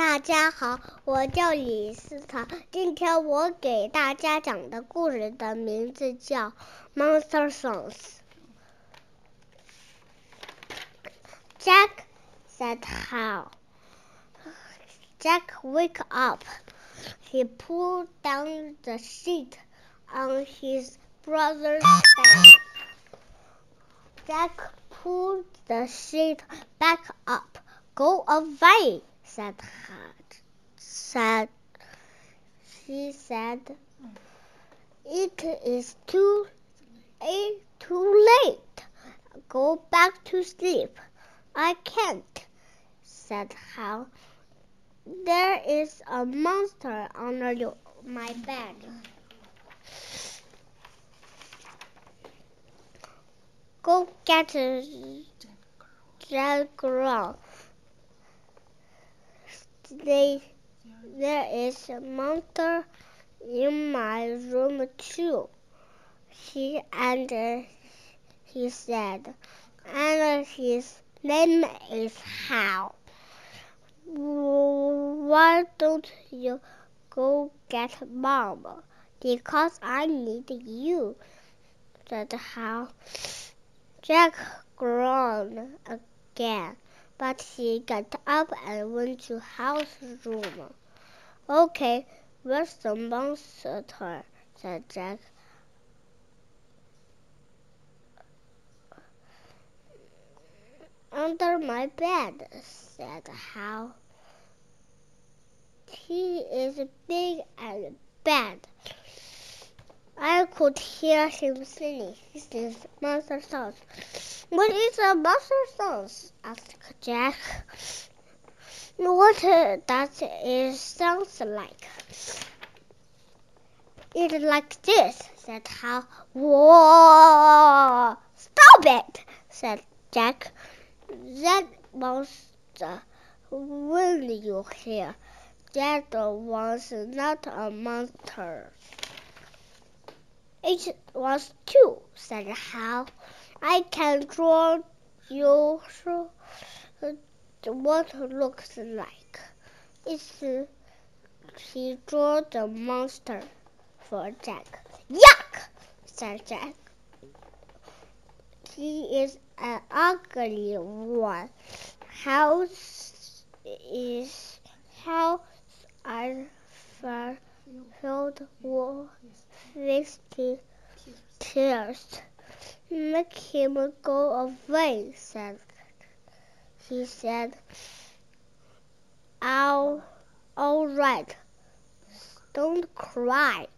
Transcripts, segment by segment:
大家好，我叫李思桃。今天我给大家讲的故事的名字叫《Monster Songs》。Jack said Hal. Jack wake up. He pulled down the sheet on his brother's bed. Jack pulled the sheet back up. Go away, said Hal. Said she said, "It is too, it too late. Go back to sleep." I can't, said Hal. There is a monster under your, my bed. Go get Jack Girl. They, there is a monster in my room too. He and uh, he said, and his name is Hal. Why don't you go get Mom? Because I need you, said Hal. Jack groaned again, but he got up and went to Hal's room. Okay, where's the monster? said Jack. Under my bed, said Hal. He is big and bad. I could hear him singing. This is monster songs. What is a monster songs? asked Jack. What uh, does it sound like? It's like this, said Hal. Whoa! Stop it, said Jack. That monster will you hear? That was not a monster. It was two, said Hal. I can draw you what looks like. It's he drew the monster for Jack. Yuck! said Jack. He is an ugly one. How is how I filled with tears. Make him go away, said he said. All, all right. Don't cry,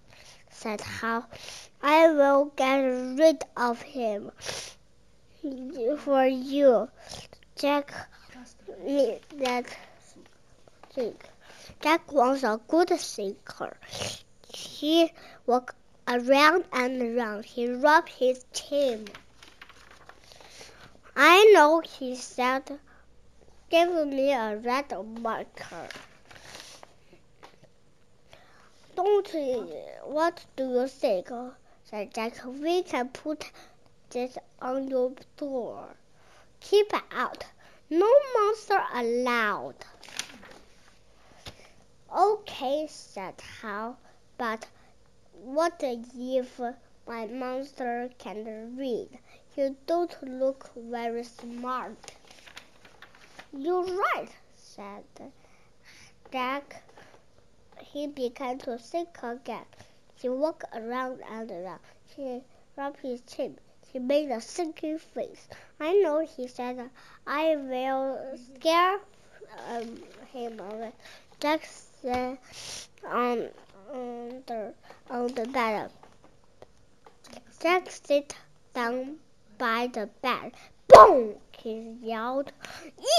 said Hal. I will get rid of him for you. Jack that think. Jack was a good thinker. He walked around and around. He rubbed his chin. I know, he said. Give me a red marker. Don't. What do you think? said Jack. We can put this on your door. Keep out. No monster allowed. Okay, said Hal, but what if my monster can read? You don't look very smart. You're right, said Jack. He began to think again. He walked around and around. He rubbed his chin. He made a thinking face. I know, he said. I will scare um, him away. Jack sat on, on, the, on the oh, bed. Jack sat down by the bed. Boom! He yelled.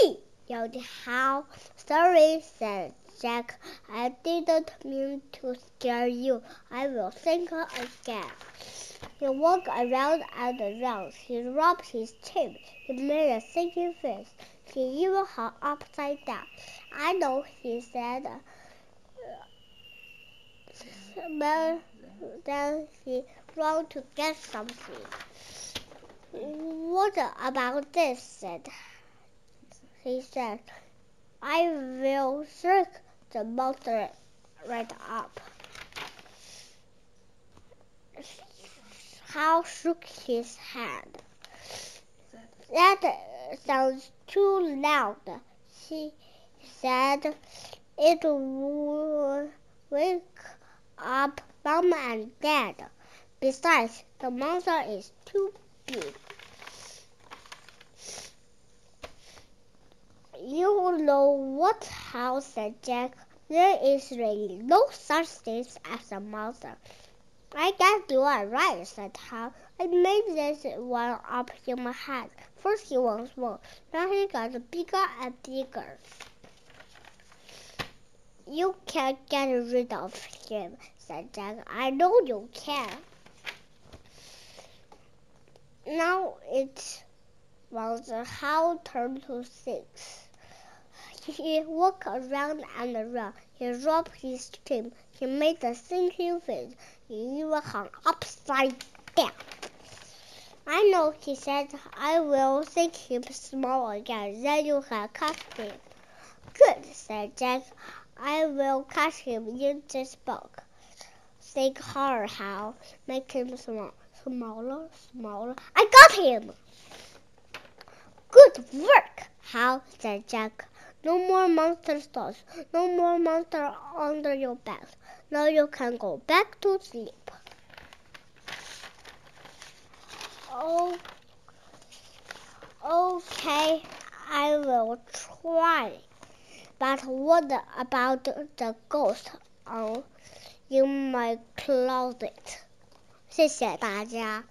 Ee! yelled Hal. Sorry, said Jack. I didn't mean to scare you. I will think again. He walked around and around. He rubbed his chin. He made a thinking face. He even hung upside down. I know, he said. But then he ran to get something. What about this? said he said. I will shake the monster right up. Hal shook his head. That sounds too loud, he said. It will wake up Mom and Dad. Besides, the monster is too big. You know what house said Jack. There is really no such thing as a monster. I guess you are right, said Hal. I made this one up in my head. First he was small, now he got bigger and bigger. You can't get rid of him, said Jack. I know you can. Now it was Hal turn to six. He walked around and around. He rubbed his chin. He made a thinking face. He even hung upside down. I know, he said. I will think him small again. Then you can catch him. Good, said Jack. I will catch him in this book. Think hard, Hal. Make him small, smaller, smaller. I got him! Good work, Hal, said Jack. No more monster stores. No more monster under your bed. Now you can go back to sleep. Oh, okay, I will try. But what about the ghost on in my closet？谢谢大家。